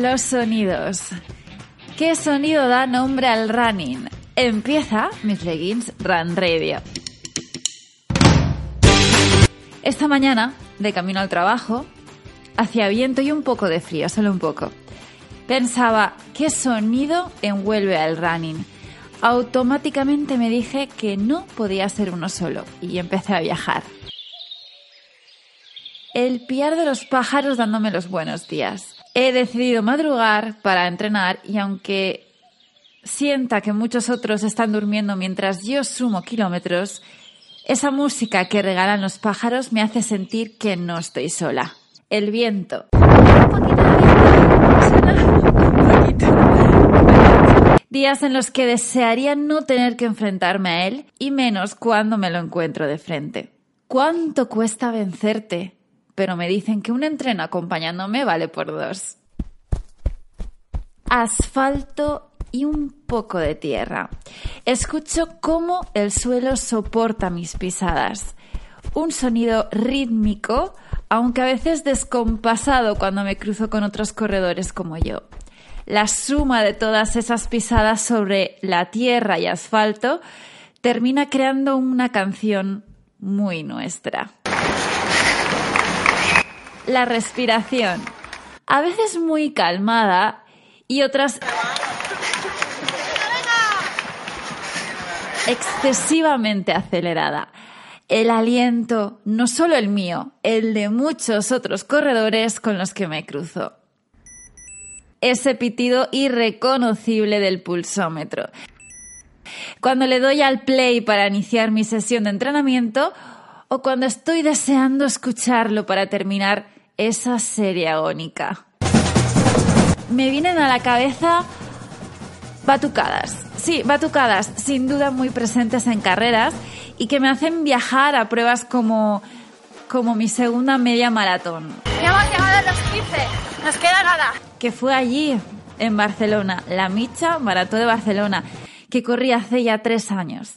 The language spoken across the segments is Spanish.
Los sonidos. ¿Qué sonido da nombre al running? Empieza mis leggings Run Radio. Esta mañana, de camino al trabajo, hacía viento y un poco de frío, solo un poco. Pensaba, ¿qué sonido envuelve al running? Automáticamente me dije que no podía ser uno solo y empecé a viajar. El piar de los pájaros dándome los buenos días. He decidido madrugar para entrenar y aunque sienta que muchos otros están durmiendo mientras yo sumo kilómetros, esa música que regalan los pájaros me hace sentir que no estoy sola. El viento. Días en los que desearía no tener que enfrentarme a él y menos cuando me lo encuentro de frente. ¿Cuánto cuesta vencerte? Pero me dicen que un entreno acompañándome vale por dos. Asfalto y un poco de tierra. Escucho cómo el suelo soporta mis pisadas. Un sonido rítmico, aunque a veces descompasado cuando me cruzo con otros corredores como yo. La suma de todas esas pisadas sobre la tierra y asfalto termina creando una canción muy nuestra. La respiración. A veces muy calmada y otras excesivamente acelerada. El aliento, no solo el mío, el de muchos otros corredores con los que me cruzo. Ese pitido irreconocible del pulsómetro. Cuando le doy al play para iniciar mi sesión de entrenamiento o cuando estoy deseando escucharlo para terminar esa serie agónica. Me vienen a la cabeza batucadas. Sí, batucadas, sin duda muy presentes en carreras y que me hacen viajar a pruebas como, como mi segunda media maratón. Ya hemos llegado a los 15, nos queda nada. Que fue allí, en Barcelona, la Micha Maratón de Barcelona, que corrí hace ya tres años.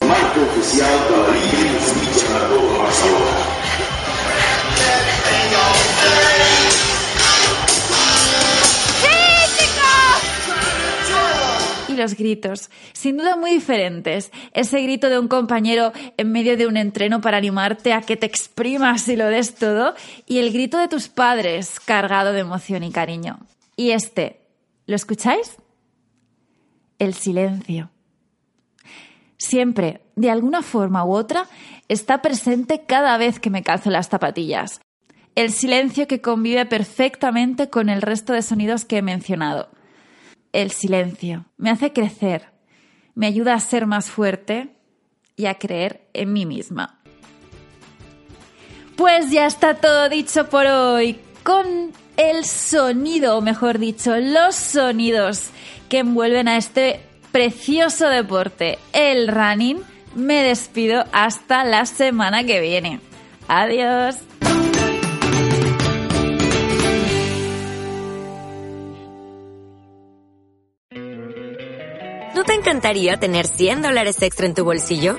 Y los gritos, sin duda muy diferentes. Ese grito de un compañero en medio de un entreno para animarte a que te exprimas y lo des todo, y el grito de tus padres cargado de emoción y cariño. Y este, ¿lo escucháis? El silencio. Siempre, de alguna forma u otra, está presente cada vez que me calzo las zapatillas. El silencio que convive perfectamente con el resto de sonidos que he mencionado el silencio. Me hace crecer, me ayuda a ser más fuerte y a creer en mí misma. Pues ya está todo dicho por hoy con el sonido, o mejor dicho, los sonidos que envuelven a este precioso deporte, el running. Me despido hasta la semana que viene. Adiós. ¿No te encantaría tener 100 dólares extra en tu bolsillo?